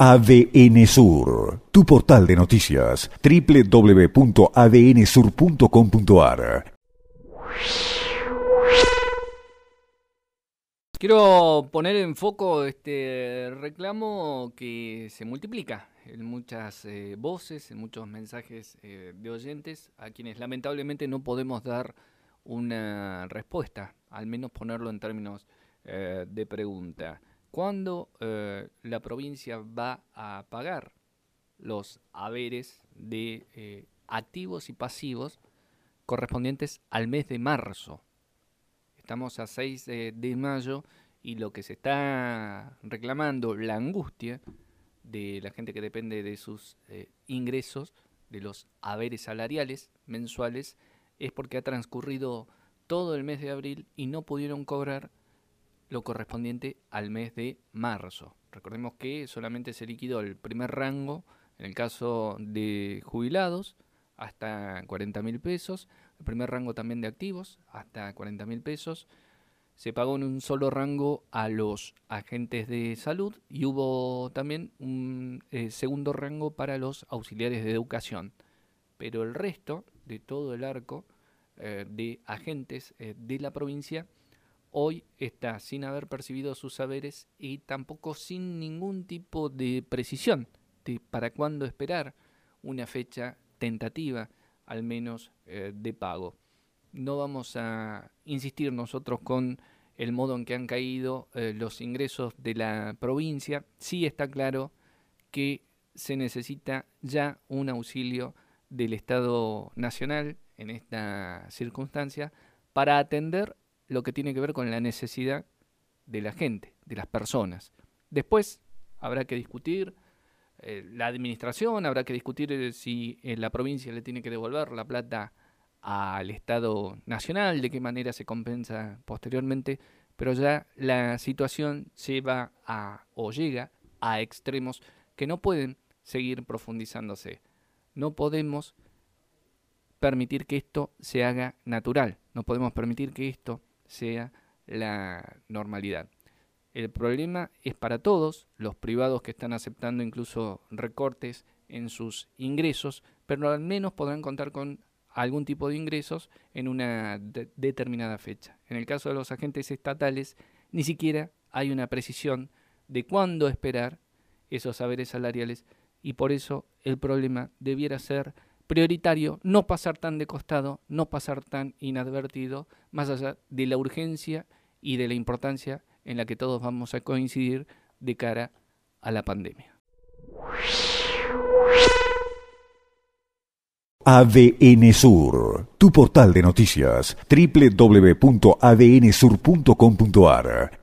ADN Sur, tu portal de noticias, www.adnsur.com.ar. Quiero poner en foco este reclamo que se multiplica en muchas eh, voces, en muchos mensajes eh, de oyentes, a quienes lamentablemente no podemos dar una respuesta, al menos ponerlo en términos eh, de pregunta. ¿Cuándo eh, la provincia va a pagar los haberes de eh, activos y pasivos correspondientes al mes de marzo? Estamos a 6 de, de mayo y lo que se está reclamando, la angustia de la gente que depende de sus eh, ingresos, de los haberes salariales mensuales, es porque ha transcurrido todo el mes de abril y no pudieron cobrar lo correspondiente al mes de marzo. Recordemos que solamente se liquidó el primer rango, en el caso de jubilados, hasta 40 mil pesos, el primer rango también de activos, hasta 40 mil pesos. Se pagó en un solo rango a los agentes de salud y hubo también un eh, segundo rango para los auxiliares de educación. Pero el resto de todo el arco eh, de agentes eh, de la provincia hoy está sin haber percibido sus saberes y tampoco sin ningún tipo de precisión de para cuándo esperar una fecha tentativa, al menos eh, de pago. No vamos a insistir nosotros con el modo en que han caído eh, los ingresos de la provincia. Sí está claro que se necesita ya un auxilio del Estado Nacional en esta circunstancia para atender lo que tiene que ver con la necesidad de la gente, de las personas. Después habrá que discutir eh, la administración, habrá que discutir eh, si en la provincia le tiene que devolver la plata al Estado Nacional, de qué manera se compensa posteriormente, pero ya la situación lleva a o llega a extremos que no pueden seguir profundizándose. No podemos permitir que esto se haga natural, no podemos permitir que esto sea la normalidad. El problema es para todos, los privados que están aceptando incluso recortes en sus ingresos, pero al menos podrán contar con algún tipo de ingresos en una de determinada fecha. En el caso de los agentes estatales, ni siquiera hay una precisión de cuándo esperar esos saberes salariales y por eso el problema debiera ser prioritario no pasar tan de costado, no pasar tan inadvertido, más allá de la urgencia y de la importancia en la que todos vamos a coincidir de cara a la pandemia. ADN Sur, tu portal de noticias, www.adnsur.com.ar